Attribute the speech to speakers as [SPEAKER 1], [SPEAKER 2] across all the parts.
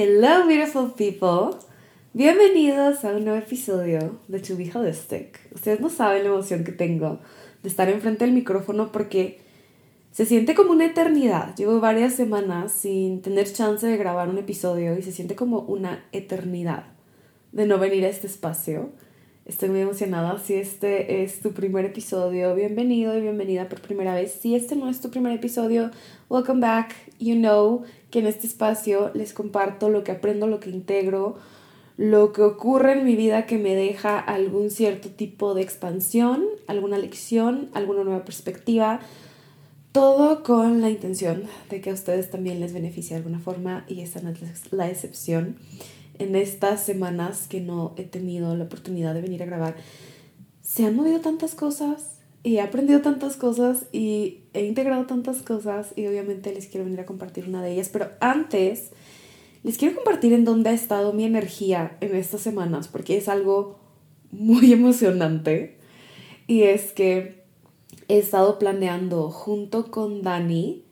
[SPEAKER 1] Hello, beautiful people. Bienvenidos a un nuevo episodio de To Be Holistic. Ustedes no saben la emoción que tengo de estar enfrente del micrófono porque se siente como una eternidad. Llevo varias semanas sin tener chance de grabar un episodio y se siente como una eternidad de no venir a este espacio. Estoy muy emocionada. Si este es tu primer episodio, bienvenido y bienvenida por primera vez. Si este no es tu primer episodio, welcome back. You know que en este espacio les comparto lo que aprendo, lo que integro, lo que ocurre en mi vida que me deja algún cierto tipo de expansión, alguna lección, alguna nueva perspectiva. Todo con la intención de que a ustedes también les beneficie de alguna forma y esa no es la excepción en estas semanas que no he tenido la oportunidad de venir a grabar, se han movido tantas cosas y he aprendido tantas cosas y he integrado tantas cosas y obviamente les quiero venir a compartir una de ellas, pero antes les quiero compartir en dónde ha estado mi energía en estas semanas porque es algo muy emocionante y es que he estado planeando junto con Dani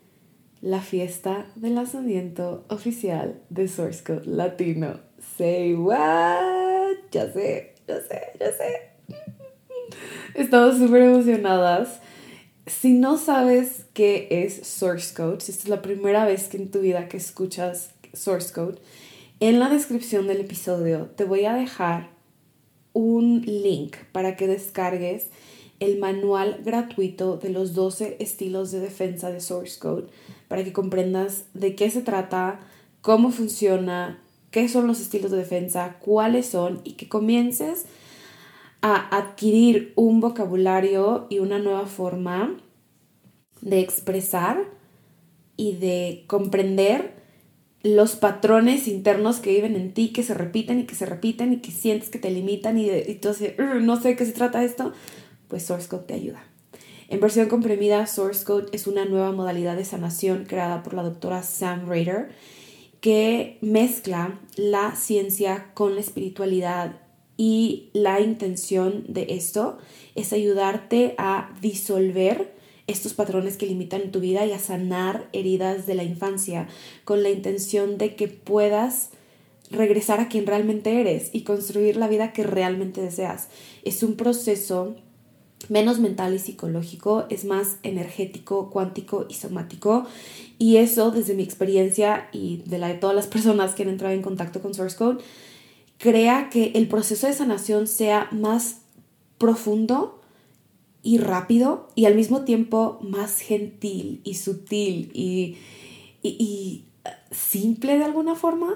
[SPEAKER 1] la fiesta de lanzamiento oficial de Source Code Latino Say what? Ya sé, ya sé, ya sé. Estamos súper emocionadas. Si no sabes qué es Source Code, si esta es la primera vez que en tu vida que escuchas Source Code, en la descripción del episodio te voy a dejar un link para que descargues el manual gratuito de los 12 estilos de defensa de Source Code para que comprendas de qué se trata, cómo funciona, qué son los estilos de defensa, cuáles son y que comiences a adquirir un vocabulario y una nueva forma de expresar y de comprender los patrones internos que viven en ti, que se repiten y que se repiten y que sientes que te limitan y, entonces no sé de qué se trata esto, pues Source Code te ayuda. En versión comprimida, Source Code es una nueva modalidad de sanación creada por la doctora Sam Rader que mezcla la ciencia con la espiritualidad y la intención de esto es ayudarte a disolver estos patrones que limitan tu vida y a sanar heridas de la infancia con la intención de que puedas regresar a quien realmente eres y construir la vida que realmente deseas. Es un proceso menos mental y psicológico, es más energético, cuántico y somático. Y eso, desde mi experiencia y de la de todas las personas que han entrado en contacto con Source Code, crea que el proceso de sanación sea más profundo y rápido y al mismo tiempo más gentil y sutil y, y, y simple de alguna forma.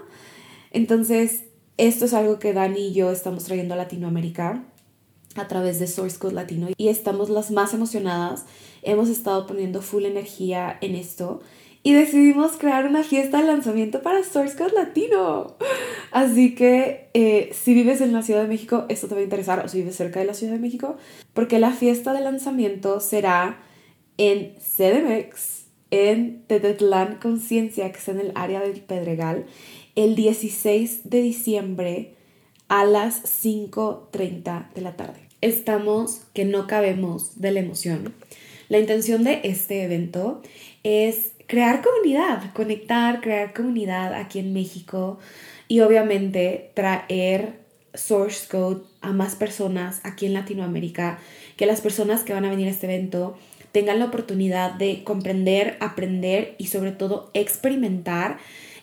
[SPEAKER 1] Entonces, esto es algo que Dani y yo estamos trayendo a Latinoamérica a través de Source Code Latino y estamos las más emocionadas. Hemos estado poniendo full energía en esto y decidimos crear una fiesta de lanzamiento para Source Code Latino. Así que eh, si vives en la Ciudad de México, esto te va a interesar, o si vives cerca de la Ciudad de México, porque la fiesta de lanzamiento será en CDMX, en Tetetlán Conciencia, que está en el área del Pedregal, el 16 de diciembre a las 5.30 de la tarde. Estamos que no cabemos de la emoción. La intención de este evento es crear comunidad, conectar, crear comunidad aquí en México y obviamente traer Source Code a más personas aquí en Latinoamérica, que las personas que van a venir a este evento tengan la oportunidad de comprender, aprender y sobre todo experimentar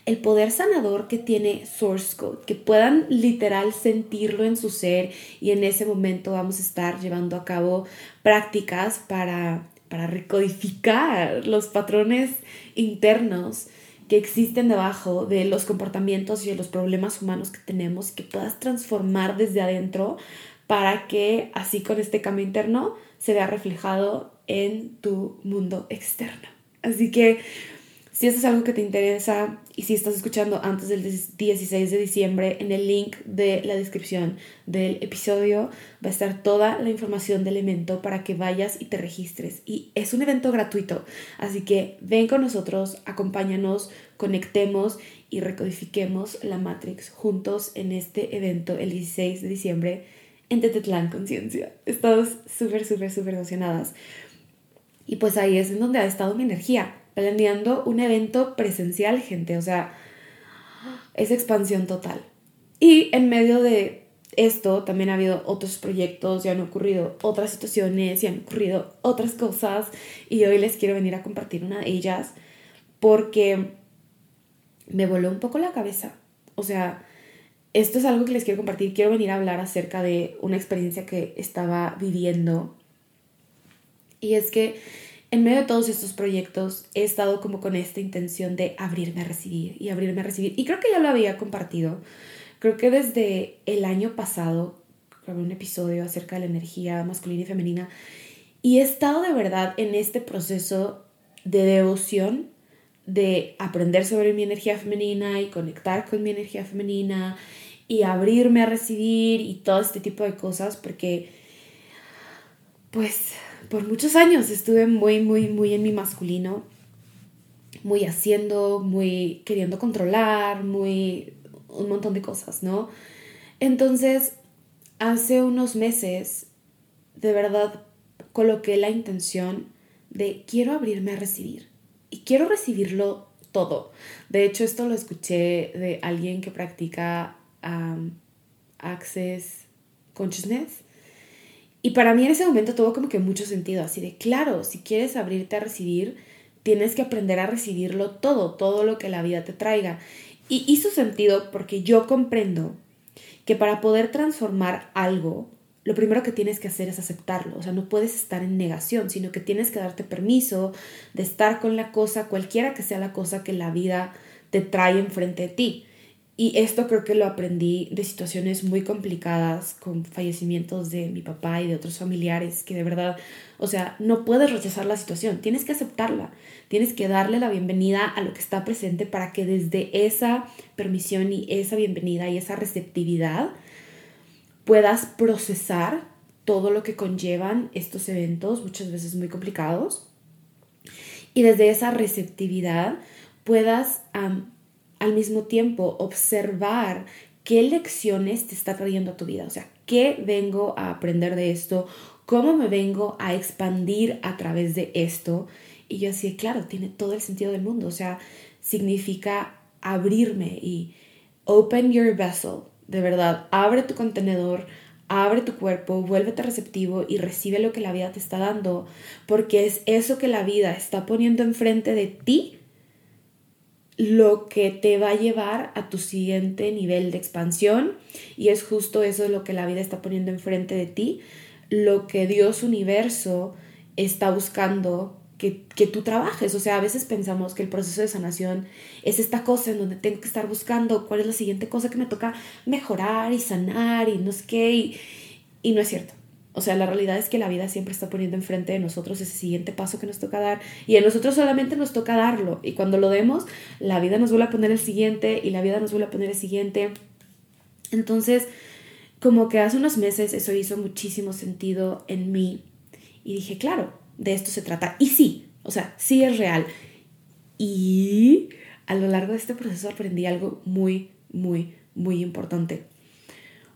[SPEAKER 1] el poder sanador que tiene Source Code, que puedan literal sentirlo en su ser y en ese momento vamos a estar llevando a cabo prácticas para, para recodificar los patrones internos que existen debajo de los comportamientos y de los problemas humanos que tenemos que puedas transformar desde adentro para que así con este cambio interno se vea reflejado en tu mundo externo. Así que si esto es algo que te interesa y si estás escuchando antes del 16 de diciembre, en el link de la descripción del episodio va a estar toda la información del evento para que vayas y te registres. Y es un evento gratuito, así que ven con nosotros, acompáñanos, conectemos y recodifiquemos la Matrix juntos en este evento el 16 de diciembre en Tetetlán Conciencia. Estamos súper, súper, súper emocionadas. Y pues ahí es en donde ha estado mi energía planeando un evento presencial, gente, o sea, es expansión total. Y en medio de esto también ha habido otros proyectos, ya han ocurrido otras situaciones, ya han ocurrido otras cosas y hoy les quiero venir a compartir una de ellas porque me voló un poco la cabeza. O sea, esto es algo que les quiero compartir. Quiero venir a hablar acerca de una experiencia que estaba viviendo. Y es que en medio de todos estos proyectos he estado como con esta intención de abrirme a recibir y abrirme a recibir. Y creo que ya lo había compartido. Creo que desde el año pasado grabé un episodio acerca de la energía masculina y femenina. Y he estado de verdad en este proceso de devoción, de aprender sobre mi energía femenina y conectar con mi energía femenina y abrirme a recibir y todo este tipo de cosas porque pues por muchos años estuve muy, muy, muy en mi masculino, muy haciendo, muy queriendo controlar, muy un montón de cosas, ¿no? Entonces, hace unos meses, de verdad, coloqué la intención de quiero abrirme a recibir y quiero recibirlo todo. De hecho, esto lo escuché de alguien que practica Access Consciousness y para mí en ese momento tuvo como que mucho sentido, así de, claro, si quieres abrirte a recibir, tienes que aprender a recibirlo todo, todo lo que la vida te traiga. Y hizo sentido porque yo comprendo que para poder transformar algo, lo primero que tienes que hacer es aceptarlo. O sea, no puedes estar en negación, sino que tienes que darte permiso de estar con la cosa, cualquiera que sea la cosa que la vida te trae enfrente de ti. Y esto creo que lo aprendí de situaciones muy complicadas con fallecimientos de mi papá y de otros familiares que de verdad, o sea, no puedes rechazar la situación, tienes que aceptarla, tienes que darle la bienvenida a lo que está presente para que desde esa permisión y esa bienvenida y esa receptividad puedas procesar todo lo que conllevan estos eventos, muchas veces muy complicados, y desde esa receptividad puedas al mismo tiempo observar qué lecciones te está trayendo a tu vida, o sea, qué vengo a aprender de esto, cómo me vengo a expandir a través de esto. Y yo así, claro, tiene todo el sentido del mundo, o sea, significa abrirme y open your vessel, de verdad, abre tu contenedor, abre tu cuerpo, vuélvete receptivo y recibe lo que la vida te está dando, porque es eso que la vida está poniendo enfrente de ti lo que te va a llevar a tu siguiente nivel de expansión y es justo eso lo que la vida está poniendo enfrente de ti, lo que Dios universo está buscando que, que, tú trabajes. O sea, a veces pensamos que el proceso de sanación es esta cosa en donde tengo que estar buscando cuál es la siguiente cosa que me toca mejorar y sanar y no sé qué, y no es cierto. O sea, la realidad es que la vida siempre está poniendo enfrente de nosotros ese siguiente paso que nos toca dar y a nosotros solamente nos toca darlo y cuando lo demos, la vida nos vuelve a poner el siguiente y la vida nos vuelve a poner el siguiente. Entonces, como que hace unos meses eso hizo muchísimo sentido en mí y dije, claro, de esto se trata. Y sí, o sea, sí es real. Y a lo largo de este proceso aprendí algo muy, muy, muy importante.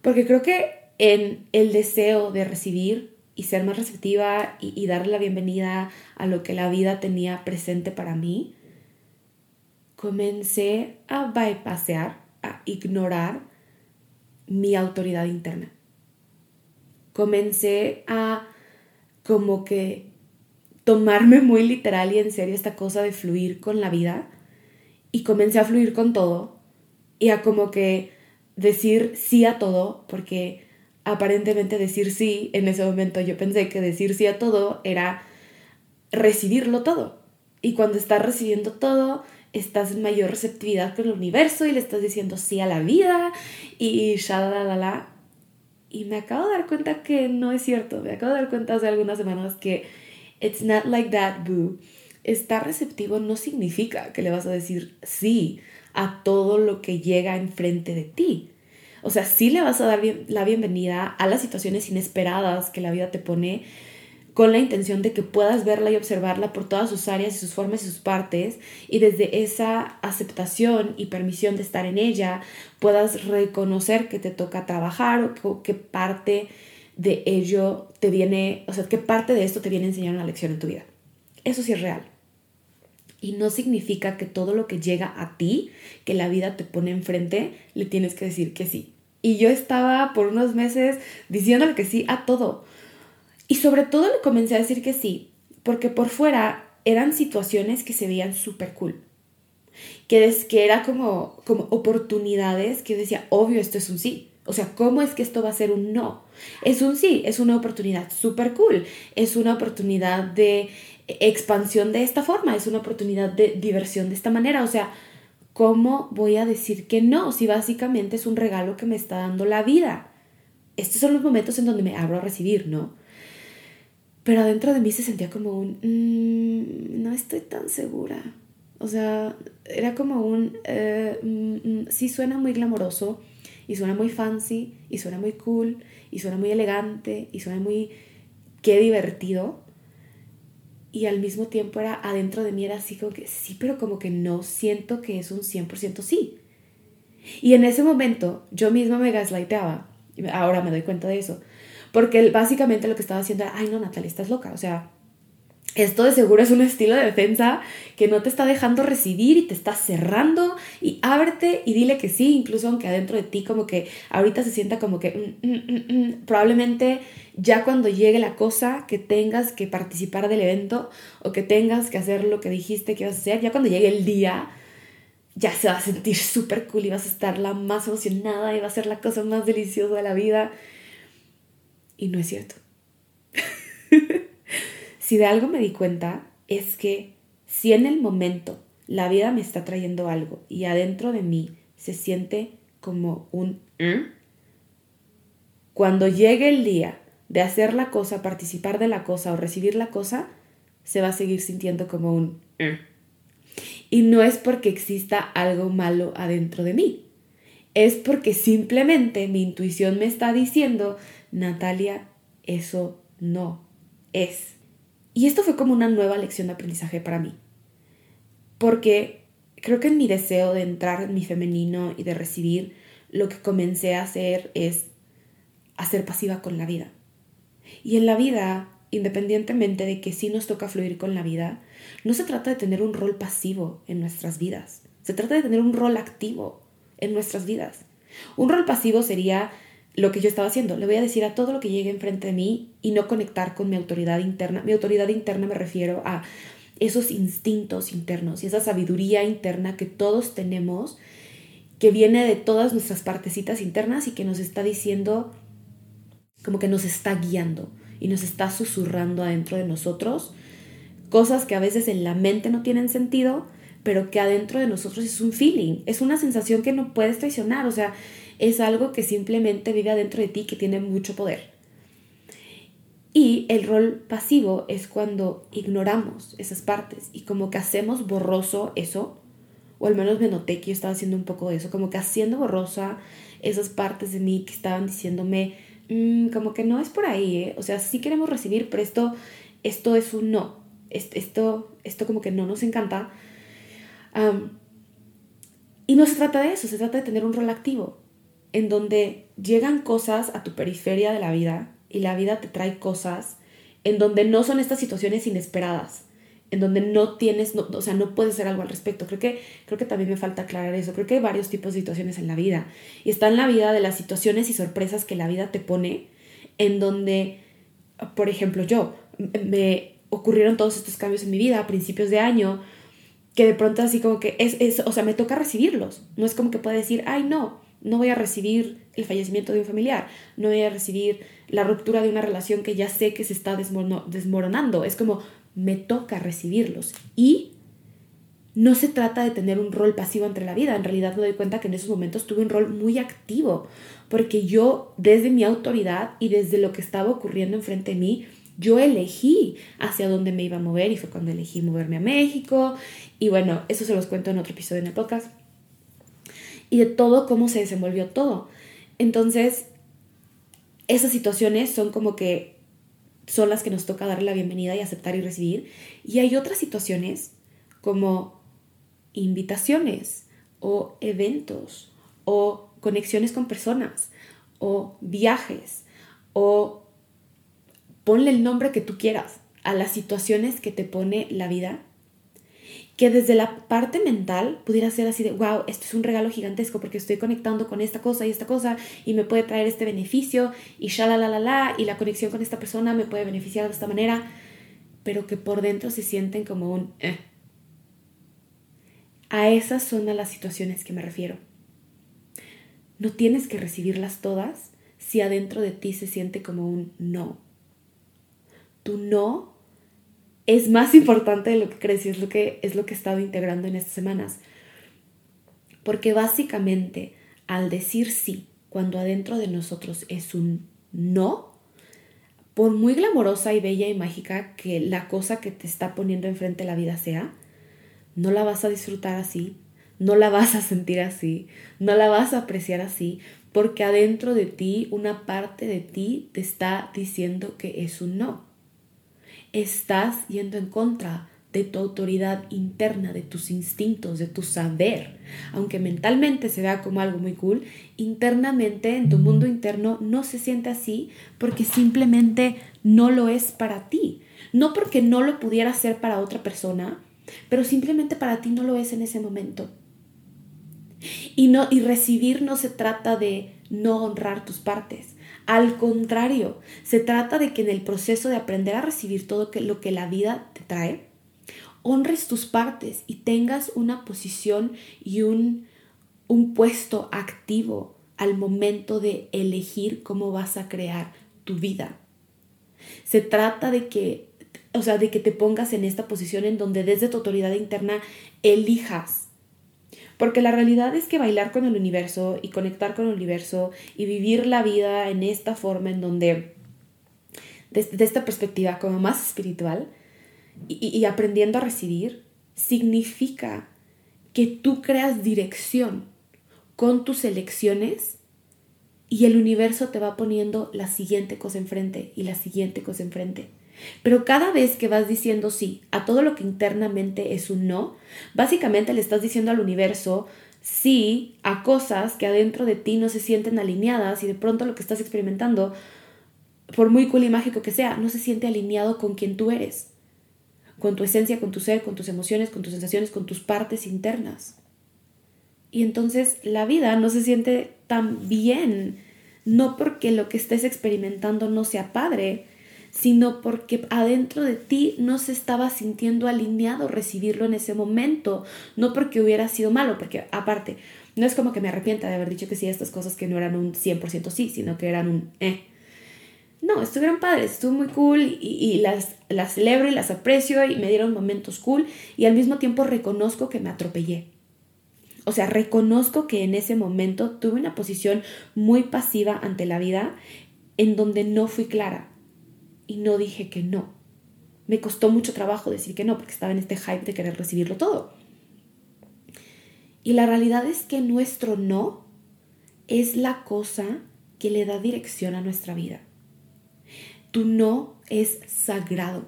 [SPEAKER 1] Porque creo que en el deseo de recibir y ser más receptiva y, darle la bienvenida a lo que la vida tenía presente para mí, comencé a bypassear, a ignorar mi autoridad interna. Comencé a como que tomarme muy literal y en serio esta cosa de fluir con la vida y comencé a fluir con todo y a como que decir sí a todo porque aparentemente decir sí, en ese momento yo pensé que decir sí a todo era recibirlo todo. Y cuando estás recibiendo todo, estás en mayor receptividad con el universo y le estás diciendo sí a la vida y la Y me acabo de dar cuenta que no es cierto. Me acabo de dar cuenta hace algunas semanas que it's not like that, boo. Estar receptivo no significa que le vas a decir sí a todo lo que llega enfrente de ti. O sea, sí le vas a dar la bienvenida a las situaciones inesperadas que la vida te pone con la intención de que puedas verla y observarla por todas sus áreas y sus formas y sus partes y desde esa aceptación y permisión de estar en ella puedas reconocer que te toca trabajar o que parte de ello te viene, o sea, qué parte de esto te viene a enseñar una lección en tu vida. Eso sí es real. Y no significa que todo lo que llega a ti, que la vida te pone enfrente, le tienes que decir que sí. Y yo estaba por unos meses diciéndole que sí a todo. Y sobre todo le comencé a decir que sí, porque por fuera eran situaciones que se veían súper cool. Que, es, que era como, como oportunidades que decía, obvio, esto es un sí. O sea, ¿cómo es que esto va a ser un no? Es un sí, es una oportunidad súper cool. Es una oportunidad de expansión de esta forma, es una oportunidad de diversión de esta manera. O sea, ¿cómo voy a decir que no si básicamente es un regalo que me está dando la vida? Estos son los momentos en donde me abro a recibir, ¿no? Pero adentro de mí se sentía como un, mm, no estoy tan segura. O sea, era como un, eh, mm, mm, sí suena muy glamoroso y suena muy fancy y suena muy cool y suena muy elegante y suena muy, qué divertido y al mismo tiempo era adentro de mí era así como que sí, pero como que no siento que es un 100% sí. Y en ese momento yo misma me gaslightaba, ahora me doy cuenta de eso, porque básicamente lo que estaba haciendo era, ay no, Natalia, estás loca, o sea, esto de seguro es un estilo de defensa que no te está dejando recibir y te está cerrando y ábrete y dile que sí, incluso aunque adentro de ti como que ahorita se sienta como que mm, mm, mm, probablemente ya cuando llegue la cosa que tengas que participar del evento o que tengas que hacer lo que dijiste que ibas a hacer, ya cuando llegue el día ya se va a sentir súper cool y vas a estar la más emocionada y va a ser la cosa más deliciosa de la vida. Y no es cierto. si de algo me di cuenta es que si en el momento la vida me está trayendo algo y adentro de mí se siente como un ¿eh? cuando llegue el día de hacer la cosa, participar de la cosa o recibir la cosa, se va a seguir sintiendo como un ¿eh? y no es porque exista algo malo adentro de mí. Es porque simplemente mi intuición me está diciendo, Natalia, eso no es. Y esto fue como una nueva lección de aprendizaje para mí. Porque creo que en mi deseo de entrar en mi femenino y de recibir, lo que comencé a hacer es hacer pasiva con la vida. Y en la vida, independientemente de que sí nos toca fluir con la vida, no se trata de tener un rol pasivo en nuestras vidas. Se trata de tener un rol activo en nuestras vidas. Un rol pasivo sería lo que yo estaba haciendo. Le voy a decir a todo lo que llegue enfrente de mí y no conectar con mi autoridad interna. Mi autoridad interna me refiero a esos instintos internos y esa sabiduría interna que todos tenemos, que viene de todas nuestras partecitas internas y que nos está diciendo, como que nos está guiando y nos está susurrando adentro de nosotros cosas que a veces en la mente no tienen sentido, pero que adentro de nosotros es un feeling, es una sensación que no puedes traicionar, o sea, es algo que simplemente vive adentro de ti, que tiene mucho poder. Y el rol pasivo es cuando ignoramos esas partes y como que hacemos borroso eso, o al menos me noté que yo estaba haciendo un poco de eso, como que haciendo borrosa esas partes de mí que estaban diciéndome, mm, como que no es por ahí, ¿eh? o sea, sí queremos recibir, pero esto, esto es un no, esto, esto como que no nos encanta. y no se trata de eso, se trata de tener un rol activo, en donde llegan cosas a tu periferia de la vida y la vida te trae cosas en donde no son estas situaciones inesperadas, en donde no tienes, o sea, no puedes hacer algo al respecto. Creo que, creo que también me falta aclarar eso. Creo que hay varios tipos de situaciones en la vida. Y está en la vida de las situaciones y sorpresas que la vida te pone, en donde, por ejemplo, yo, me ocurrieron todos estos cambios en mi vida a principios de año, que de pronto así como que es, es o sea, me toca recibirlos. No es como que pueda decir, ay, no, no voy a recibir el fallecimiento de un familiar, no voy a recibir la ruptura de una relación que ya sé que se está desmoronando. Es como me toca recibirlos y no se trata de tener un rol pasivo entre la vida. En realidad me doy cuenta que en esos momentos tuve un rol muy activo, porque yo desde mi autoridad y desde lo que estaba ocurriendo enfrente de mí, yo elegí hacia dónde me iba a mover y fue cuando elegí moverme a México. Y bueno, eso se los cuento en otro episodio en el podcast. Y de todo cómo se desenvolvió todo. Entonces, esas situaciones son como que son las que nos toca darle la bienvenida y aceptar y recibir. Y hay otras situaciones como invitaciones o eventos o conexiones con personas o viajes o ponle el nombre que tú quieras a las situaciones que te pone la vida que desde la parte mental pudiera ser así de, wow, esto es un regalo gigantesco porque estoy conectando con esta cosa y esta cosa y me puede traer este beneficio y la la la y la conexión con esta persona me puede beneficiar de esta manera, pero que por dentro se sienten como un, eh, a esas son las situaciones que me refiero. No tienes que recibirlas todas si adentro de ti se siente como un no. Tu no es más importante de lo que crees y es lo que, es lo que he estado integrando en estas semanas. Porque básicamente al decir sí, cuando adentro de nosotros es un no, por muy glamorosa y bella y mágica que la cosa que te está poniendo enfrente la vida sea, no la vas a disfrutar así, no la vas a sentir así, no la vas a apreciar así, porque adentro de ti una parte de ti te está diciendo que es un no. Estás yendo en contra de tu autoridad interna, de tus instintos, de tu saber. Aunque mentalmente se vea como algo muy cool, internamente, en tu mundo interno, no se siente así porque simplemente no lo es para ti. No porque no lo pudiera ser para otra persona, pero simplemente para ti no lo es en ese momento. Y, no, y recibir no se trata de no honrar tus partes. Al contrario, se trata de que en el proceso de aprender a recibir todo lo que la vida te trae, honres tus partes y tengas una posición y un, un puesto activo al momento de elegir cómo vas a crear tu vida. Se trata de que o sea, de que te pongas en esta posición en donde desde tu autoridad interna elijas. Porque la realidad es que bailar con el universo y conectar con el universo y vivir la vida en esta forma en donde, desde esta perspectiva como más espiritual y, y aprendiendo a recibir, significa que tú creas dirección con tus elecciones y el universo te va poniendo la siguiente cosa enfrente y la siguiente cosa enfrente. Pero cada vez que vas diciendo sí a todo lo que internamente es un no, básicamente le estás diciendo al universo sí a cosas que adentro de ti no se sienten alineadas y de pronto lo que estás experimentando, por muy cool y mágico que sea, no se siente alineado con quien tú eres, con tu esencia, con tu ser, con tus emociones, con tus sensaciones, con tus partes internas. Y entonces la vida no se siente tan bien, no porque lo que estés experimentando no sea padre, sino porque adentro de ti no se estaba sintiendo alineado recibirlo en ese momento, no porque hubiera sido malo, porque aparte, no es como que me arrepienta de haber dicho que sí a estas cosas que no eran un 100% sí, sino que eran un eh. No, estuvieron padres, estuvo muy cool y, y las, las celebro y las aprecio y me dieron momentos cool y al mismo tiempo reconozco que me atropellé. O sea, reconozco que en ese momento tuve una posición muy pasiva ante la vida en donde no fui clara, y no dije que no. Me costó mucho trabajo decir que no porque estaba en este hype de querer recibirlo todo. Y la realidad es que nuestro no es la cosa que le da dirección a nuestra vida. Tu no es sagrado.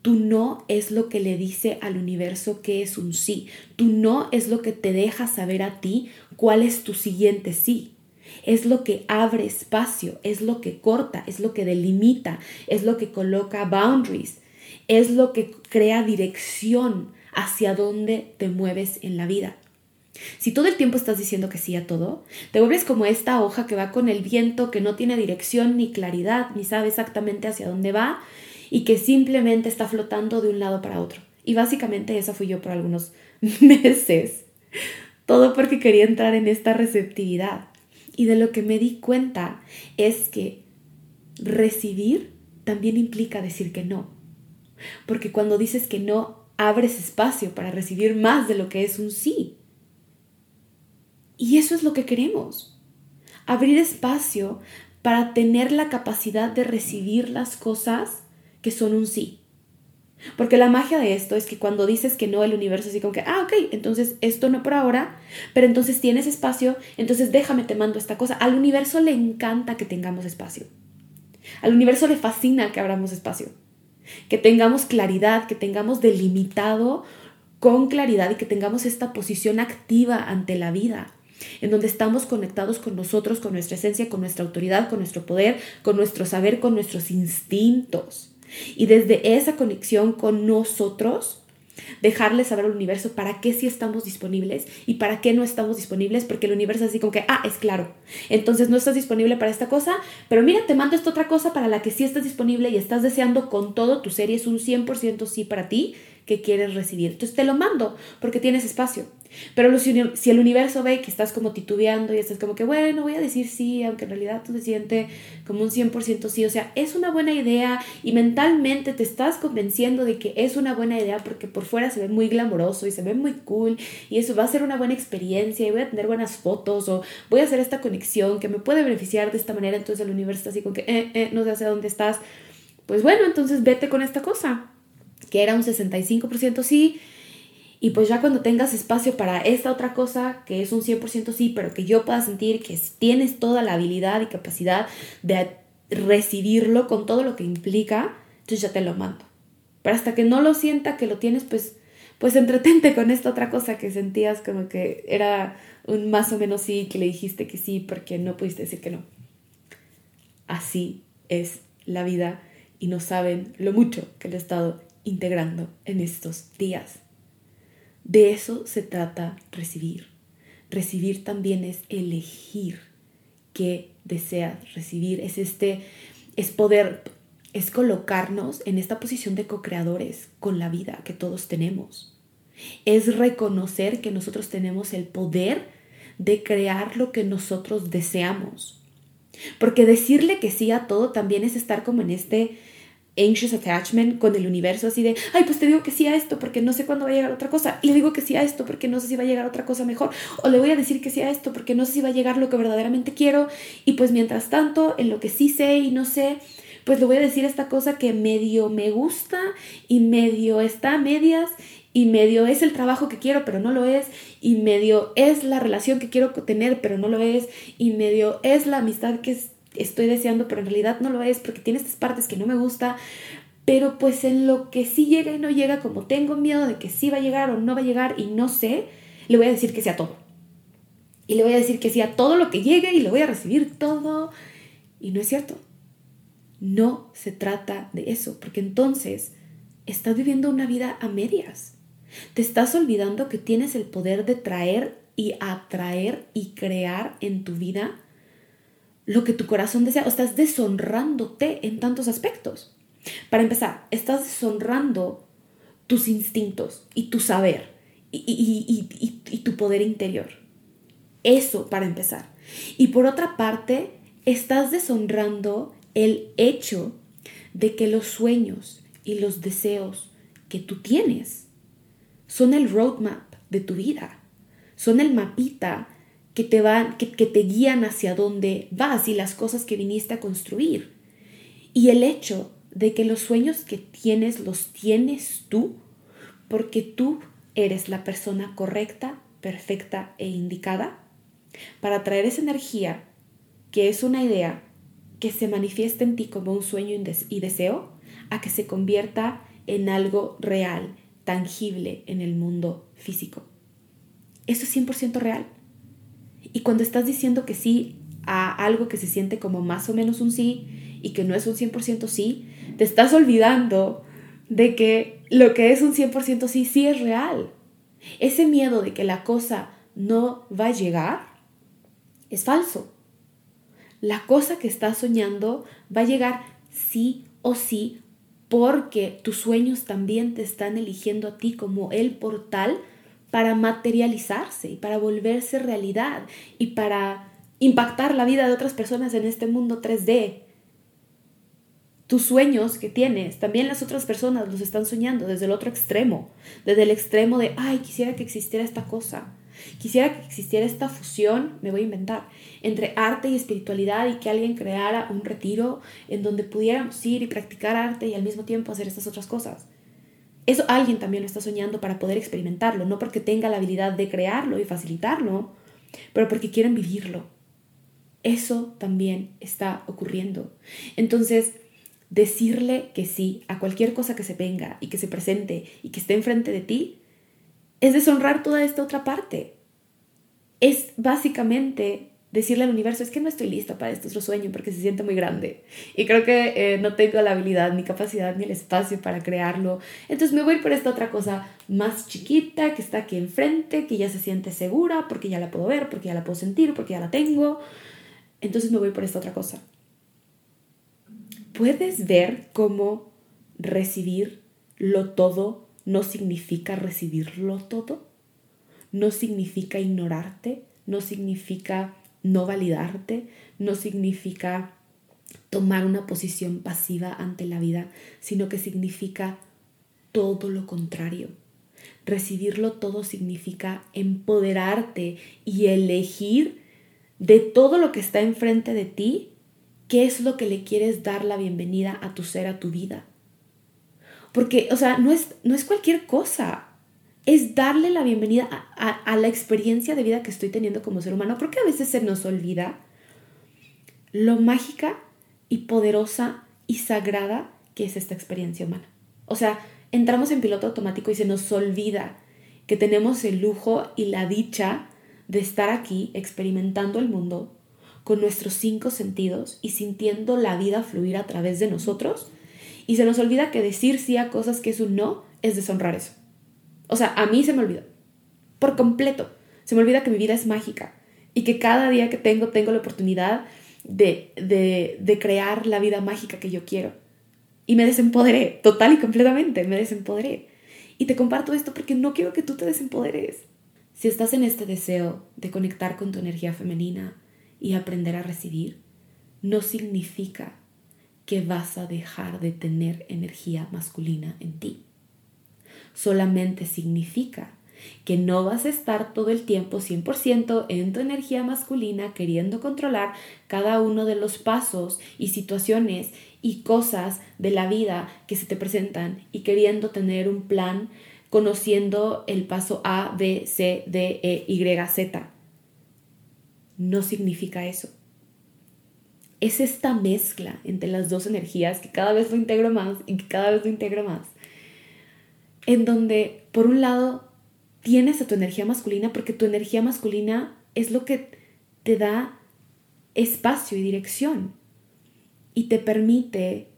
[SPEAKER 1] Tu no es lo que le dice al universo que es un sí. Tu no es lo que te deja saber a ti cuál es tu siguiente sí es lo que abre espacio, es lo que corta, es lo que delimita, es lo que coloca boundaries, es lo que crea dirección hacia dónde te mueves en la vida. Si todo el tiempo estás diciendo que sí a todo, te vuelves como esta hoja que va con el viento, que no tiene dirección ni claridad, ni sabe exactamente hacia dónde va y que simplemente está flotando de un lado para otro. Y básicamente esa fui yo por algunos meses. Todo porque quería entrar en esta receptividad. Y de lo que me di cuenta es que recibir también implica decir que no. Porque cuando dices que no abres espacio para recibir más de lo que es un sí. Y eso es lo que queremos. Abrir espacio para tener la capacidad de recibir las cosas que son un sí. Porque la magia de esto es que cuando dices que no, el universo así como que, ah, ok, entonces esto no por ahora, pero entonces tienes espacio, entonces déjame, te mando esta cosa. Al universo le encanta que tengamos espacio. Al universo le fascina que abramos espacio, que tengamos claridad, que tengamos delimitado con claridad y que tengamos esta posición activa ante la vida en donde estamos conectados con nosotros, con nuestra esencia, con nuestra autoridad, con nuestro poder, con nuestro saber, con nuestros instintos. Y desde esa conexión con nosotros, dejarle saber al universo para qué sí estamos disponibles y para qué no estamos disponibles, porque el universo es así como que, ah, es claro, entonces no estás disponible para esta cosa, pero mira, te mando esta otra cosa para la que sí estás disponible y estás deseando con todo tu serie, es un 100% sí para ti que quieres recibir. Entonces te lo mando porque tienes espacio. Pero si, el universo ve que estás como titubeando y estás como que, bueno, voy a decir sí, aunque en realidad tú te sientes como un 100% sí, o sea, es una buena idea y mentalmente te estás convenciendo de que es una buena idea porque por fuera se ve muy glamoroso y se ve muy cool y eso va a ser una buena experiencia y voy a tener buenas fotos o voy a hacer esta conexión que me puede beneficiar de esta manera, entonces el universo está así como que, eh, eh, no sé hacia dónde estás. Pues bueno, entonces vete con esta cosa, que era un 65% sí y pues ya cuando tengas espacio para esta otra cosa, que es un 100% sí, pero que yo pueda sentir que tienes toda la habilidad y capacidad de recibirlo con todo lo que implica, entonces ya te lo mando. Pero hasta que no lo sienta que lo tienes, pues, pues entretente con esta otra cosa que sentías como que era un más o menos sí, que le dijiste que sí porque no pudiste decir que no. Así es la vida y no saben lo mucho que lo he estado integrando en estos días. De eso se trata recibir. Recibir también es elegir qué deseas recibir. Es este, es poder, es colocarnos en esta posición de co-creadores con la vida que todos tenemos. Es reconocer que nosotros tenemos el poder de crear lo que nosotros deseamos. Porque decirle que sí a todo también es estar como en este anxious attachment con el universo, así de, ay, pues te digo que sí a esto porque no sé cuándo va a llegar otra cosa. Y le digo que sí a esto porque no sé si va a llegar otra cosa mejor. O le voy a decir que sí a esto porque no sé si va a llegar lo que verdaderamente quiero. Y pues mientras tanto, en lo que sí sé y no sé, pues le voy a decir esta cosa que medio me gusta y medio está a medias y medio es el trabajo que quiero, pero no lo es, y medio es la relación que quiero tener, pero no lo es, y medio es la amistad que es estoy deseando, pero en realidad no lo es porque tiene estas partes que no me gusta. Pero pues en lo que sí llega y no llega, como tengo miedo de que sí va a llegar o no va a llegar y no sé, le voy a decir que sea todo. Y le voy a decir que sea todo lo que llegue y le voy a recibir todo. Y no es cierto. No se trata de eso, porque entonces estás viviendo una vida a medias. Te estás olvidando que tienes el poder de traer y atraer y crear en tu vida lo que tu corazón desea o estás deshonrándote en tantos aspectos. Para empezar, estás deshonrando tus instintos y tu saber y, tu poder interior. Eso para empezar. Y por otra parte, estás deshonrando el hecho de que los sueños y los deseos que tú tienes son el roadmap de tu vida, son el mapita que te van, que, que te guían hacia dónde vas y las cosas que viniste a construir. Y el hecho de que los sueños que tienes los tienes tú porque tú eres la persona correcta, perfecta e indicada para traer esa energía que es una idea que se manifiesta en ti como un sueño y deseo a que se convierta en algo real, tangible en el mundo físico. Eso es 100% real. Y cuando estás diciendo que sí a algo que se siente como más o menos un sí y que no es un 100% sí, te estás olvidando de que lo que es un 100% sí, sí es real. Ese miedo de que la cosa no va a llegar es falso. La cosa que estás soñando va a llegar sí o sí porque tus sueños también te están eligiendo a ti como el portal para materializarse y para volverse realidad y para impactar la vida de otras personas en este mundo 3D. tus sueños que tienes, también las otras personas los están soñando desde el otro extremo, desde el extremo de, ay, quisiera que existiera esta cosa, quisiera que existiera esta fusión, me voy a inventar, entre arte y espiritualidad y que alguien creara un retiro en donde pudiéramos ir y practicar arte y al mismo tiempo hacer estas otras cosas. Eso alguien también lo está soñando para poder experimentarlo, no porque tenga la habilidad de crearlo y facilitarlo, pero porque quieren vivirlo. Eso también está ocurriendo. Entonces, decirle que sí a cualquier cosa que se venga y que se presente y que esté enfrente de ti, es deshonrar toda esta otra parte. Es básicamente decirle al universo, es que no estoy lista para este otro sueño porque se siente muy grande. Y creo que eh, no tengo la habilidad, ni capacidad, ni el espacio para crearlo. Entonces me voy por esta otra cosa más chiquita que está aquí enfrente, que ya se siente segura, porque ya la puedo ver, porque ya la puedo sentir, porque ya la tengo. Entonces me voy por esta otra cosa puedes ver cómo recibir lo todo no significa recibirlo todo, no significa ignorarte, no significa no validarte, no significa tomar una posición pasiva ante la vida, sino que significa todo lo contrario. Recibirlo todo significa empoderarte y elegir de todo lo que está enfrente de ti ¿Qué es lo que le quieres dar la bienvenida a tu ser, a tu vida? Porque, o sea, no es, no es cualquier cosa. Es darle la bienvenida a, la experiencia de vida que estoy teniendo como ser humano. Porque a veces se nos olvida lo mágica y poderosa y sagrada que es esta experiencia humana. O sea, entramos en piloto automático y se nos olvida que tenemos el lujo y la dicha de estar aquí experimentando el mundo con nuestros cinco sentidos y sintiendo la vida fluir a través de nosotros. Y se nos olvida que decir sí a cosas que es un no es deshonrar eso. O sea, a mí se me olvida. Por completo. Se me olvida que mi vida es mágica y que cada día que tengo tengo la oportunidad de, de, de crear la vida mágica que yo quiero. Y me desempoderé, total y completamente, me desempoderé. Y te comparto esto porque no quiero que tú te desempoderes. Si estás en este deseo de conectar con tu energía femenina, y aprender a recibir, no significa que vas a dejar de tener energía masculina en ti. Solamente significa que no vas a estar todo el tiempo 100% en tu energía masculina queriendo controlar cada uno de los pasos y situaciones y cosas de la vida que se te presentan y queriendo tener un plan conociendo el paso A, B, C, D, E, Y, Z no significa eso. Es esta mezcla entre las dos energías que cada vez lo integro más y que cada vez lo integro más. En donde, por un lado, tienes a tu energía masculina porque tu energía masculina es lo que te da espacio y dirección y te permite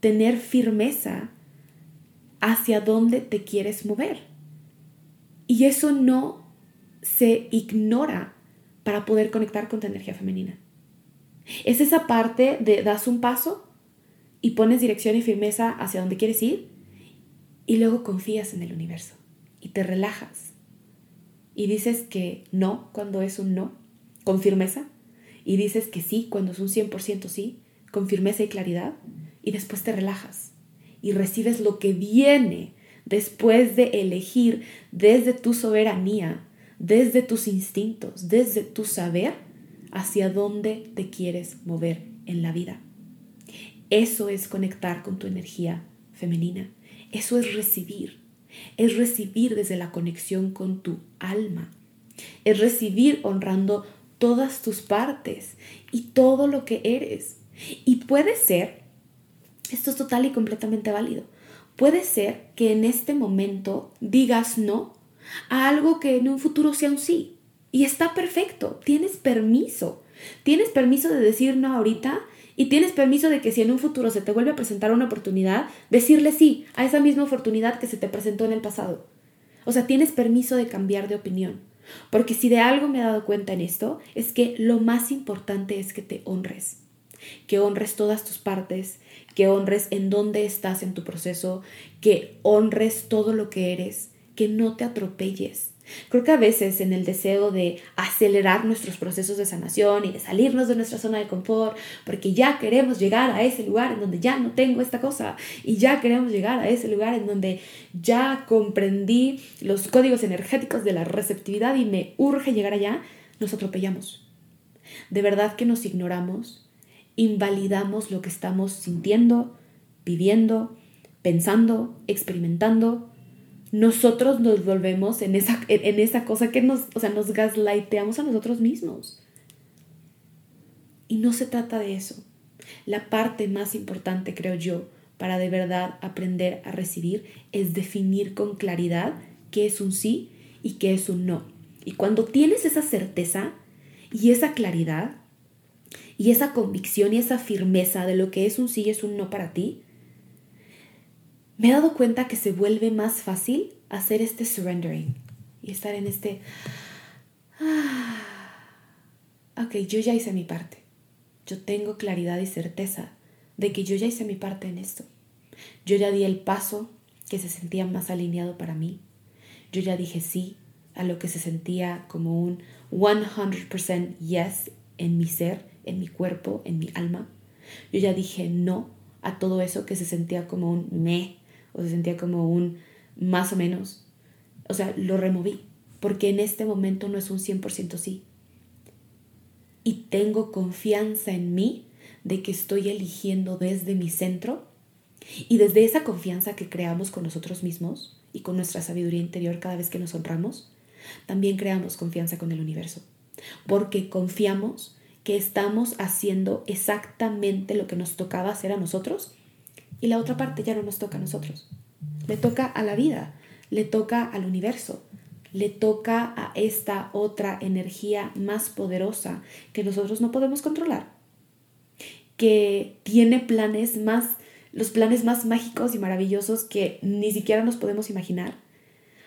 [SPEAKER 1] tener firmeza hacia dónde te quieres mover. Y eso no se ignora para poder conectar con tu energía femenina. Es esa parte de das un paso y pones dirección y firmeza hacia donde quieres ir y luego confías en el universo y te relajas y dices que no cuando es un no, con firmeza, y dices que sí cuando es un 100% sí, con firmeza y claridad, y después te relajas y recibes lo que viene después de elegir desde tu soberanía desde tus instintos, desde tu saber, hacia dónde te quieres mover en la vida. Eso es conectar con tu energía femenina. Eso es recibir. Es recibir desde la conexión con tu alma. Es recibir honrando todas tus partes y todo lo que eres. Y puede ser, esto es total y completamente válido, puede ser que en este momento digas no a algo que en un futuro sea un sí. Y está perfecto, tienes permiso. Tienes permiso de decir no ahorita y tienes permiso de que si en un futuro se te vuelve a presentar una oportunidad, decirle sí a esa misma oportunidad que se te presentó en el pasado. O sea, tienes permiso de cambiar de opinión. Porque si de algo me he dado cuenta en esto, es que lo más importante es que te honres. Que honres todas tus partes, que honres en dónde estás en tu proceso, que honres todo lo que eres, que no te atropelles, Creo que a veces en el deseo de acelerar nuestros procesos de sanación y de salirnos de nuestra zona de confort, porque ya queremos llegar a ese lugar en donde ya no tengo esta cosa y ya queremos llegar a ese lugar en donde ya comprendí los códigos energéticos de la receptividad y me urge llegar allá, nos atropellamos. De verdad que nos ignoramos, invalidamos lo que estamos sintiendo, viviendo, pensando, experimentando nosotros nos volvemos en esa, en esa cosa que nos, o sea, nos gaslighteamos a nosotros mismos. Y no se trata de eso. La parte más importante, creo yo, para de verdad aprender a recibir es definir con claridad qué es un sí y qué es un no. Y cuando tienes esa certeza y esa claridad y esa convicción y esa firmeza de lo que es un sí y es un no para ti, me he dado cuenta que se vuelve más fácil hacer este surrendering y estar en este... Ah, ok, yo ya hice mi parte. Yo tengo claridad y certeza de que yo ya hice mi parte en esto. Yo ya di el paso que se sentía más alineado para mí. Yo ya dije sí a lo que se sentía como un 100% yes en mi ser, en mi cuerpo, en mi alma. Yo ya dije no a todo eso que se sentía como un me o se sentía como un más o menos. O sea, lo removí, porque en este momento no es un 100% sí. Y tengo confianza en mí de que estoy eligiendo desde mi centro y desde esa confianza que creamos con nosotros mismos y con nuestra sabiduría interior cada vez que nos honramos, también creamos confianza con el universo, porque confiamos que estamos haciendo exactamente lo que nos tocaba hacer a nosotros y la otra parte ya no nos toca a nosotros. Le toca a la vida, le toca al universo, le toca a esta otra energía más poderosa que nosotros no podemos controlar, que tiene planes más, los planes más mágicos y maravillosos que ni siquiera nos podemos imaginar.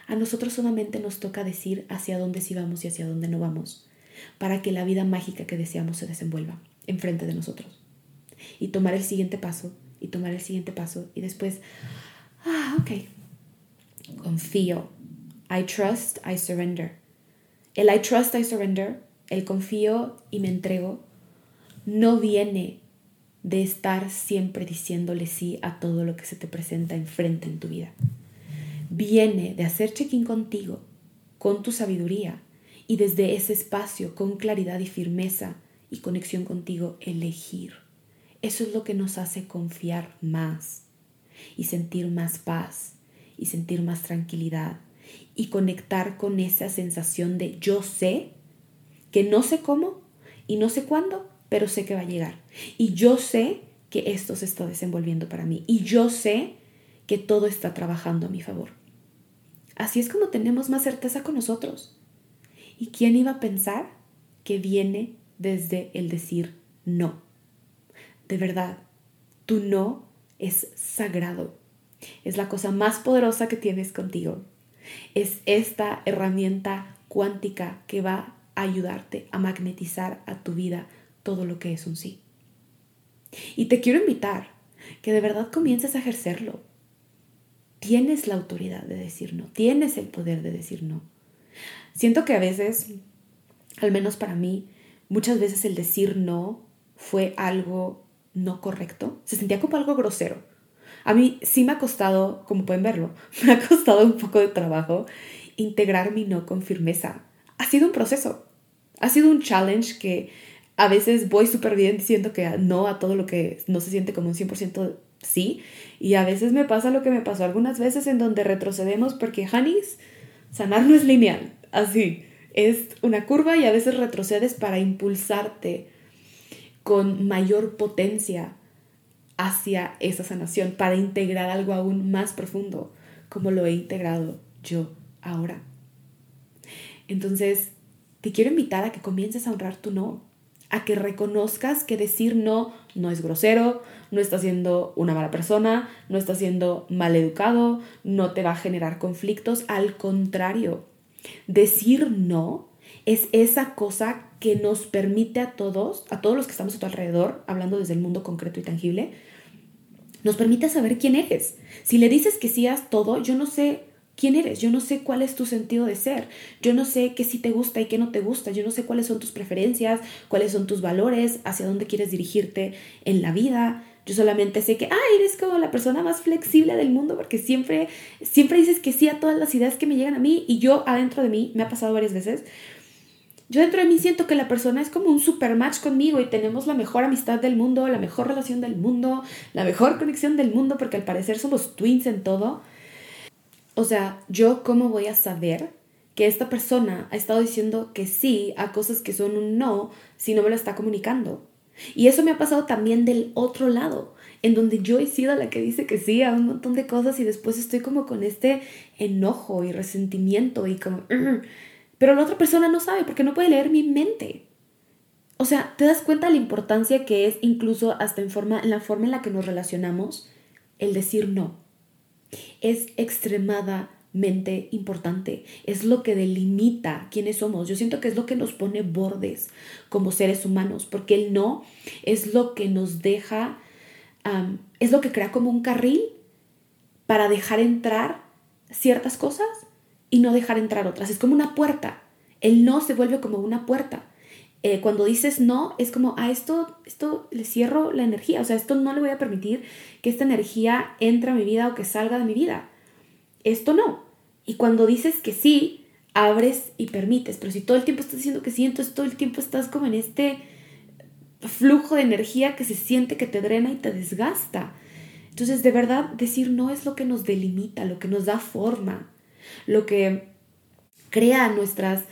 [SPEAKER 1] A nosotros solamente nos toca decir hacia dónde sí vamos y hacia dónde no vamos, para que la vida mágica que deseamos se desenvuelva enfrente de nosotros. Y tomar el siguiente paso y tomar el siguiente paso y después, ah, ok, confío. I trust, I surrender. El I trust, I surrender, el confío y me entrego, no viene de estar siempre diciéndole sí a todo lo que se te presenta enfrente en tu vida. Viene de hacer check-in contigo, con tu sabiduría y desde ese espacio, con claridad y firmeza y conexión contigo, elegir eso es lo que nos hace confiar más y sentir más paz y sentir más tranquilidad y conectar con esa sensación de yo sé que no sé cómo y no sé cuándo, pero sé que va a llegar. Y yo sé que esto se está desenvolviendo para mí. Y yo sé que todo está trabajando a mi favor. Así es como tenemos más certeza con nosotros. ¿Y quién iba a pensar que viene desde el decir no? De verdad, tu no es sagrado. Es la cosa más poderosa que tienes contigo. Es esta herramienta cuántica que va a ayudarte a magnetizar a tu vida todo lo que es un sí. Y te quiero invitar que de verdad comiences a ejercerlo. Tienes la autoridad de decir no, tienes el poder de decir no. Siento que a veces, al menos para mí, muchas veces el decir no fue algo no correcto, se sentía como algo grosero. A mí sí me ha costado, como pueden verlo, me ha costado un poco de trabajo integrar mi no con firmeza. Ha sido un proceso, ha sido un challenge que a veces voy súper bien diciendo que no a todo lo que no se siente como un 100% sí, y a veces me pasa lo que me pasó algunas veces en donde retrocedemos porque, Hanis, sanar no es lineal, así, es una curva y a veces retrocedes para impulsarte con mayor potencia hacia esa sanación para integrar algo aún más profundo, como lo he integrado yo ahora. Entonces, te quiero invitar a que comiences a honrar tu no, a que reconozcas que decir no no es grosero, no está siendo una mala persona, no está siendo mal educado, no te va a generar conflictos, al contrario, decir no es esa cosa que nos permite a todos, a todos los que estamos a tu alrededor, hablando desde el mundo concreto y tangible, nos permite saber quién eres. Si le dices que sí a todo, yo no sé quién eres, yo no sé cuál es tu sentido de ser, yo no sé qué sí te gusta y qué no te gusta, yo no sé cuáles son tus preferencias, cuáles son tus valores, hacia dónde quieres dirigirte en la vida. Yo solamente sé que, ah, eres como la persona más flexible del mundo porque siempre, siempre dices que sí a todas las ideas que me llegan a mí y yo adentro de mí, me ha pasado varias veces, yo dentro de mí siento que la persona es como un super match conmigo y tenemos la mejor amistad del mundo, la mejor relación del mundo, la mejor conexión del mundo porque al parecer somos twins en todo. O sea, yo cómo voy a saber que esta persona ha estado diciendo que sí a cosas que son un no si no me lo está comunicando. Y eso me ha pasado también del otro lado, en donde yo he sido la que dice que sí a un montón de cosas y después estoy como con este enojo y resentimiento y como... pero la otra persona no sabe porque no puede leer mi mente. O sea, te das cuenta de la importancia que es incluso hasta en, forma, en la forma en la que nos relacionamos el decir no es extremadamente importante. Es lo que delimita quiénes somos. Yo siento que es lo que nos pone bordes como seres humanos, porque el no es lo que nos deja, es lo que crea como un carril para dejar entrar ciertas cosas y no dejar entrar otras. Es como una puerta. El no se vuelve como una puerta. Eh, cuando dices no, es como a esto, esto le cierro la energía, o sea, esto no le voy a permitir que esta energía entre a mi vida o que salga de mi vida. Esto no. Y cuando dices que sí, abres y permites, pero si todo el tiempo estás diciendo que sí, entonces todo el tiempo estás como en este flujo de energía que se siente que te drena y te desgasta. Entonces, de verdad, decir no es lo que nos delimita, lo que nos da forma, lo que crea nuestras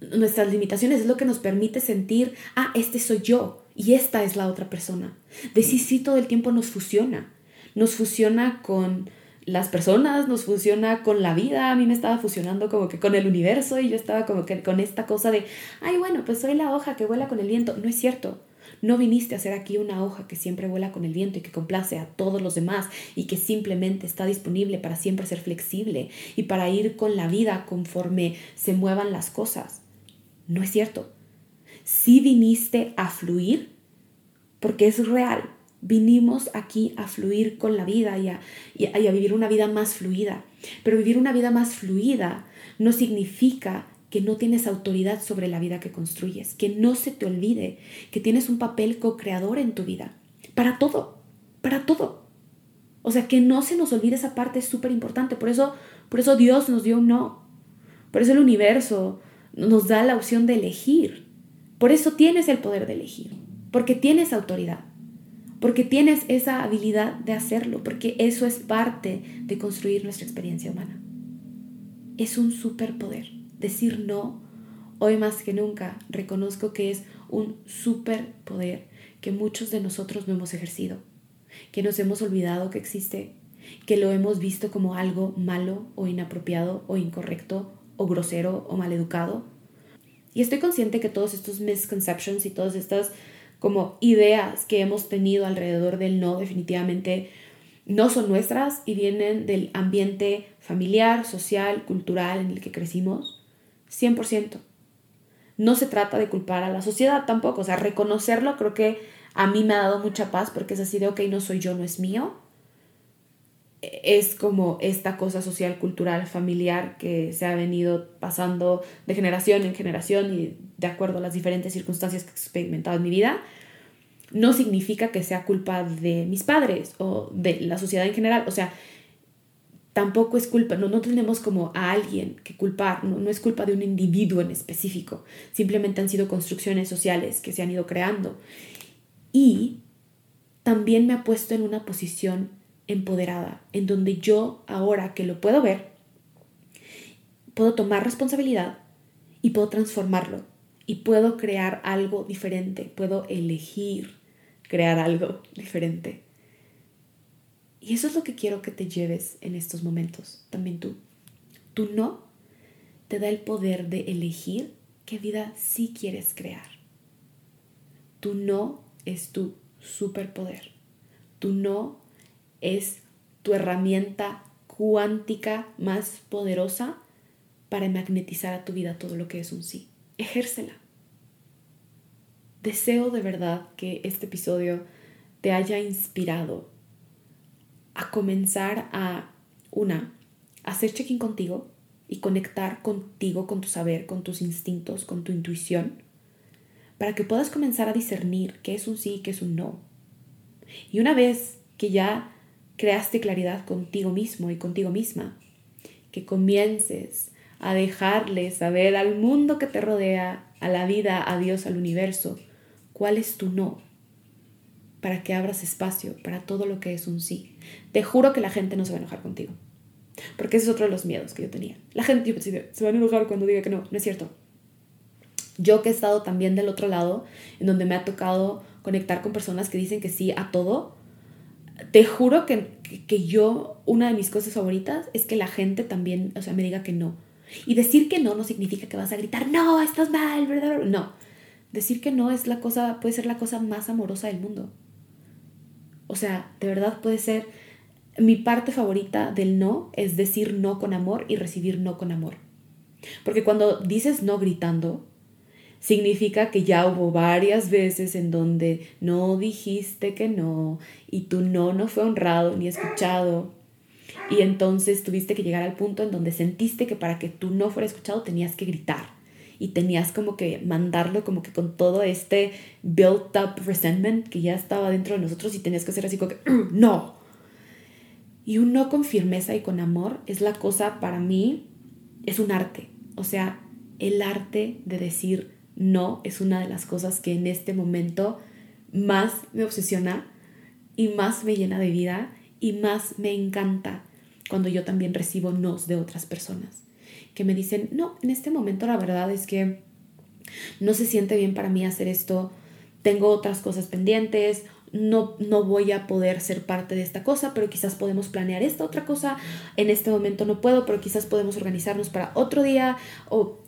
[SPEAKER 1] nuestras limitaciones es lo que nos permite sentir, ah, este soy yo y esta es la otra persona. Decir sí todo el tiempo nos fusiona. Nos fusiona con las personas, nos fusiona con la vida. A mí me estaba fusionando como que con el universo y yo estaba como que con esta cosa de, ay, bueno, pues soy la hoja que vuela con el viento. No es cierto. No viniste a ser aquí una hoja que siempre vuela con el viento y que complace a todos los demás y que simplemente está disponible para siempre ser flexible y para ir con la vida conforme se muevan las cosas. No es cierto. Sí viniste a fluir porque es real. Vinimos aquí a fluir con la vida y a, y a, vivir una vida más fluida. Pero vivir una vida más fluida no significa que no tienes autoridad sobre la vida que construyes, que no se te olvide que tienes un papel co-creador en tu vida. Para todo, para todo. O sea, que no se nos olvide esa parte es súper importante. Por eso, por eso Dios nos dio un no. Por eso el universo nos da la opción de elegir. Por eso tienes el poder de elegir, porque tienes autoridad, porque tienes esa habilidad de hacerlo, porque eso es parte de construir nuestra experiencia humana. Es un superpoder. Decir no, hoy más que nunca, reconozco que es un superpoder que muchos de nosotros no hemos ejercido, que nos hemos olvidado que existe, que lo hemos visto como algo malo o inapropiado o incorrecto o grosero o maleducado. Y estoy consciente que todos estos misconceptions y todas estas como ideas que hemos tenido alrededor del no definitivamente no son nuestras y vienen del ambiente familiar, social, cultural en el que crecimos. 100%. No se trata de culpar a la sociedad tampoco, o sea, reconocerlo creo que a mí me ha dado mucha paz porque es así de, ok, no soy yo, no es mío es como esta cosa social, cultural, familiar que se ha venido pasando de generación en generación y de acuerdo a las diferentes circunstancias que he experimentado en mi vida, no significa que sea culpa de mis padres o de la sociedad en general. O sea, tampoco es culpa, no, no tenemos como a alguien que culpar, no, no es culpa de un individuo en específico, simplemente han sido construcciones sociales que se han ido creando. Y también me ha puesto en una posición empoderada, en donde yo ahora que lo puedo ver, puedo tomar responsabilidad y puedo transformarlo y puedo crear algo diferente, puedo elegir crear algo diferente. Y eso es lo que quiero que te lleves en estos momentos, también tú. Tú no te da el poder de elegir qué vida sí quieres crear. Tú no es tu superpoder. Tú no es tu herramienta cuántica más poderosa para magnetizar a tu vida todo lo que es un sí. Ejércela. Deseo de verdad que este episodio te haya inspirado a comenzar a, una, hacer check-in contigo y conectar contigo, con tu saber, con tus instintos, con tu intuición, para que puedas comenzar a discernir qué es un sí y qué es un no. Y una vez que ya creaste claridad contigo mismo y contigo misma, que comiences a dejarle saber al mundo que te rodea, a la vida, a Dios, al universo, cuál es tu no, para que abras espacio para todo lo que es un sí. Te juro que la gente no se va a enojar contigo. Porque ese es otro de los miedos que yo tenía. La gente yo se va a enojar cuando diga que no. No es cierto. Yo que he estado también del otro lado, en donde me ha tocado conectar con personas que dicen que sí a todo, te juro que, que yo, una de mis cosas favoritas es que la gente también, o sea, me diga que no. Y decir que no no significa que vas a gritar, no, estás mal, ¿verdad? No. Decir que no es la cosa, puede ser la cosa más amorosa del mundo. O sea, de verdad puede ser mi parte favorita del no es decir no con amor y recibir no con amor. Porque cuando dices no gritando, significa que ya hubo varias veces en donde no dijiste que no y tu no no fue honrado ni escuchado. Y entonces tuviste que llegar al punto en donde sentiste que para que tú no fuera escuchado tenías que gritar y tenías como que mandarlo como que con todo este built up resentment que ya estaba dentro de nosotros y tenías que hacer así como que no. Y un no con firmeza y con amor es la cosa para mí, es un arte. O sea, el arte de decir no es una de las cosas que en este momento más me obsesiona y más me llena de vida y más me encanta cuando yo también recibo nos de otras personas que me dicen, no, en este momento la verdad es que no se siente bien para mí hacer esto, tengo otras cosas pendientes, no, no voy a poder ser parte de esta cosa, pero quizás podemos planear esta otra cosa, en este momento no puedo, pero quizás podemos organizarnos para otro día, o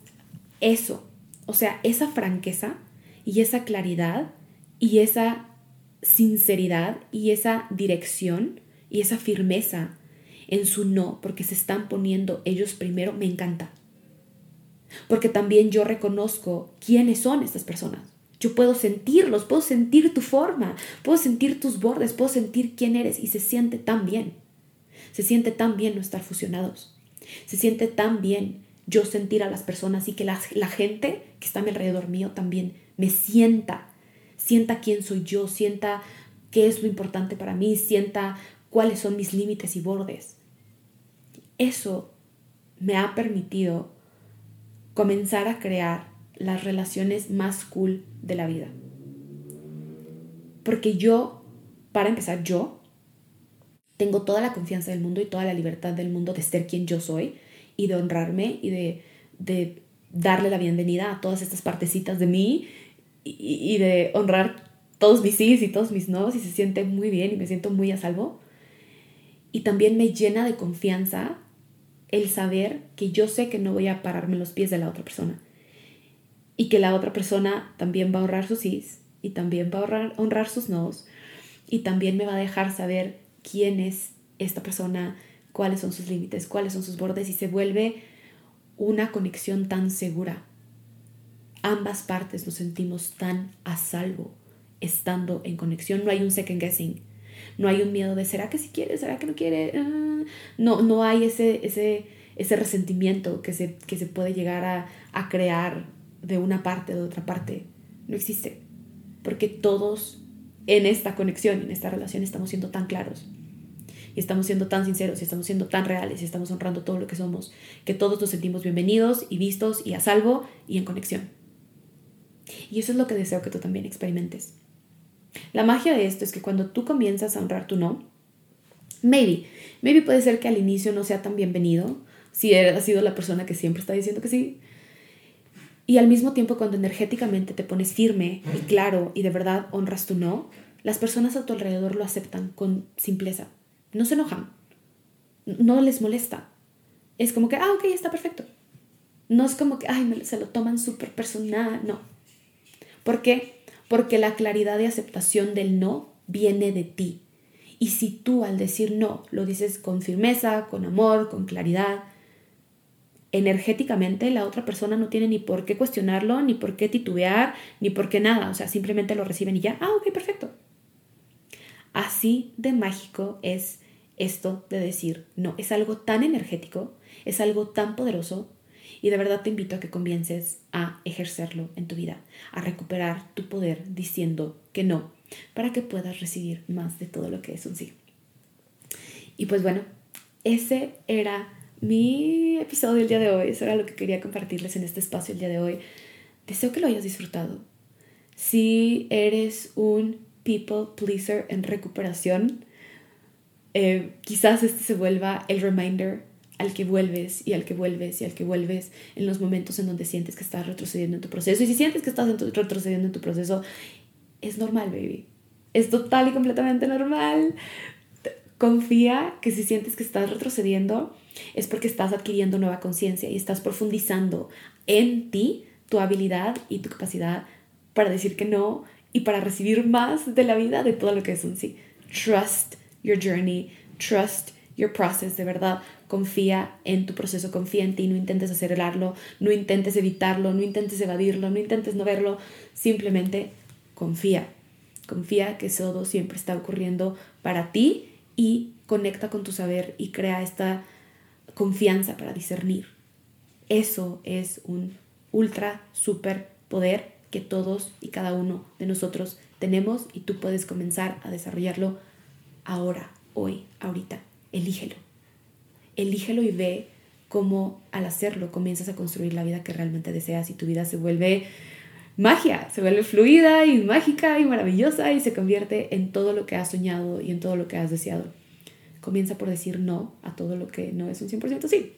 [SPEAKER 1] eso, o sea, esa franqueza y esa claridad y esa sinceridad y esa dirección y esa firmeza en su no, porque se están poniendo ellos primero, me encanta. Porque también yo reconozco quiénes son estas personas. Yo puedo sentirlos, puedo sentir tu forma, puedo sentir tus bordes, puedo sentir quién eres y se siente tan bien. Se siente tan bien no estar fusionados. Se siente tan bien yo sentir a las personas y que la, la gente que está a mi alrededor mío también me sienta, sienta quién soy yo, sienta qué es lo importante para mí, sienta cuáles son mis límites y bordes eso me ha permitido comenzar a crear las relaciones más cool de la vida. Porque yo, para empezar, yo tengo toda la confianza del mundo y toda la libertad del mundo de ser quien yo soy y de honrarme y de, darle la bienvenida a todas estas partecitas de mí y, y de honrar todos mis sí y todos mis no y se siente muy bien y me siento muy a salvo. Y también me llena de confianza el saber que yo sé que no voy a pararme los pies de la otra persona. Y que la otra persona también va a honrar sus sís y también va a honrar, honrar sus nos y también me va a dejar saber quién es esta persona, cuáles son sus límites, cuáles son sus bordes y se vuelve una conexión tan segura. Ambas partes nos sentimos tan a salvo estando en conexión, no hay un second guessing no hay un miedo de ¿será que si quiere? ¿Será que no quiere? Ah, no, no hay ese, ese, ese resentimiento que se, que se puede llegar a, a crear de una parte de otra parte. No existe. Porque todos en esta conexión, en esta relación, estamos siendo tan claros. Y estamos siendo tan sinceros, y estamos siendo tan reales, y estamos honrando todo lo que somos, que todos nos sentimos bienvenidos y vistos y a salvo y en conexión. Y eso es lo que deseo que tú también experimentes. La magia de esto es que cuando tú comienzas a honrar tu no, maybe, maybe puede ser que al inicio no sea tan bienvenido, si has sido la persona que siempre está diciendo que sí. Y al mismo tiempo cuando energéticamente te pones firme y claro y de verdad honras tu no, las personas a tu alrededor lo aceptan con simpleza. No se enojan. No les molesta. Es como que, ah, ok, está perfecto. No es como que, ay, se lo toman súper personal. No. ¿Por qué? Porque la claridad de aceptación del no viene de ti. Y si tú al decir no lo dices con firmeza, con amor, con claridad, energéticamente la otra persona no tiene ni por qué cuestionarlo, ni por qué titubear, ni por qué nada. O sea, simplemente lo reciben y ya, ah, ok, perfecto. Así de mágico es esto de decir no. Es algo tan energético, es algo tan poderoso y de verdad te invito a que comiences a ejercerlo en tu vida, a recuperar tu poder diciendo que no, para que puedas recibir más de todo lo que es un sí. Y pues bueno, ese era mi episodio del día de hoy, eso era lo que quería compartirles en este espacio el día de hoy. Deseo que lo hayas disfrutado. Si eres un people pleaser en recuperación, eh, quizás este se vuelva el reminder al que vuelves y al que vuelves y al que vuelves en los momentos en donde sientes que estás retrocediendo en tu proceso. Y si sientes que estás retrocediendo en tu proceso, es normal, baby. Es total y completamente normal. Confía que si sientes que estás retrocediendo es porque estás adquiriendo nueva conciencia y estás profundizando en ti, tu habilidad y tu capacidad para decir que no y para recibir más de la vida de todo lo que es un sí. Trust your journey, trust your process, de verdad. Confía en tu proceso, confía en ti, no intentes acelerarlo, no intentes evitarlo, no intentes evadirlo, no intentes no verlo, simplemente confía. Confía que todo siempre está ocurriendo para ti y conecta con tu saber y crea esta confianza para discernir. Eso es un ultra super poder que todos y cada uno de nosotros tenemos y tú puedes comenzar a desarrollarlo ahora, hoy, ahorita. Elígelo. Elígelo y ve cómo al hacerlo comienzas a construir la vida que realmente deseas y tu vida se vuelve magia, se vuelve fluida y mágica y maravillosa y se convierte en todo lo que has soñado y en todo lo que has deseado. Comienza por decir no a todo lo que no es un 100% sí.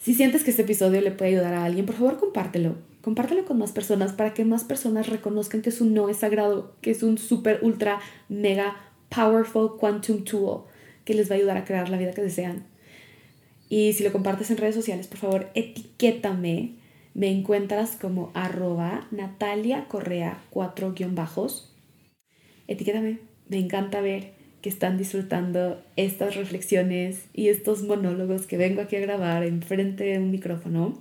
[SPEAKER 1] Si sientes que este episodio le puede ayudar a alguien, por favor compártelo. Compártelo con más personas para que más personas reconozcan que su no es sagrado, que es un super, ultra, mega, powerful quantum tool que les va a ayudar a crear la vida que desean. Y si lo compartes en redes sociales, por favor, etiquétame. Me encuentras como arroba Natalia Correa 4 guion bajos. Etiquétame. Me encanta ver que están disfrutando estas reflexiones y estos monólogos que vengo aquí a grabar enfrente de un micrófono.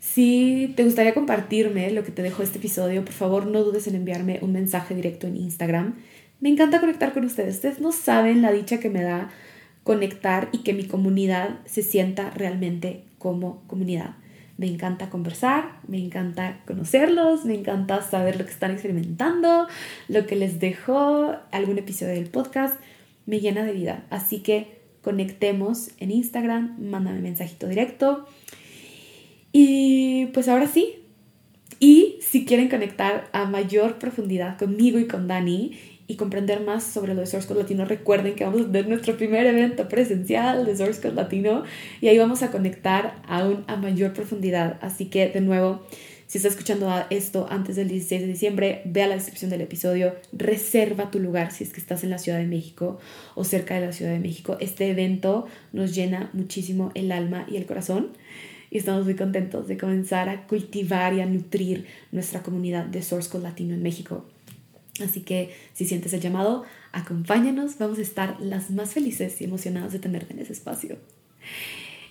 [SPEAKER 1] Si te gustaría compartirme lo que te dejó este episodio, por favor no dudes en enviarme un mensaje directo en Instagram. Me encanta conectar con ustedes. Ustedes no saben la dicha que me da conectar y que mi comunidad se sienta realmente como comunidad. Me encanta conversar, me encanta conocerlos, me encanta saber lo que están experimentando, lo que les dejó algún episodio del podcast. Me llena de vida. Así que conectemos en Instagram, mándame mensajito directo. Y pues ahora sí. Y si quieren conectar a mayor profundidad conmigo y con Dani y comprender más sobre lo de Source Code Latino, recuerden que vamos a tener nuestro primer evento presencial de Source Code Latino y ahí vamos a conectar aún a mayor profundidad. Así que, de nuevo, si estás escuchando esto antes del 16 de diciembre, ve a la descripción del episodio, reserva tu lugar si es que estás en la Ciudad de México o cerca de la Ciudad de México. Este evento nos llena muchísimo el alma y el corazón y estamos muy contentos de comenzar a cultivar y a nutrir nuestra comunidad de Source Code Latino en México. Así que si sientes el llamado, acompáñanos, vamos a estar las más felices y emocionadas de tenerte en ese espacio.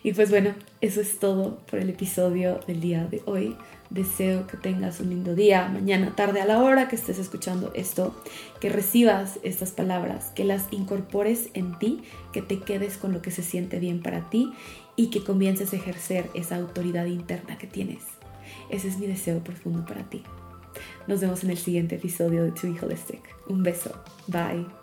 [SPEAKER 1] Y pues bueno, eso es todo por el episodio del día de hoy. Deseo que tengas un lindo día, mañana, tarde, a la hora que estés escuchando esto, que recibas estas palabras, que las incorpores en ti, que te quedes con lo que se siente bien para ti y que comiences a ejercer esa autoridad interna que tienes. Ese es mi deseo profundo para ti. Nos vemos en el siguiente episodio de To Be Holistic. Un beso. Bye.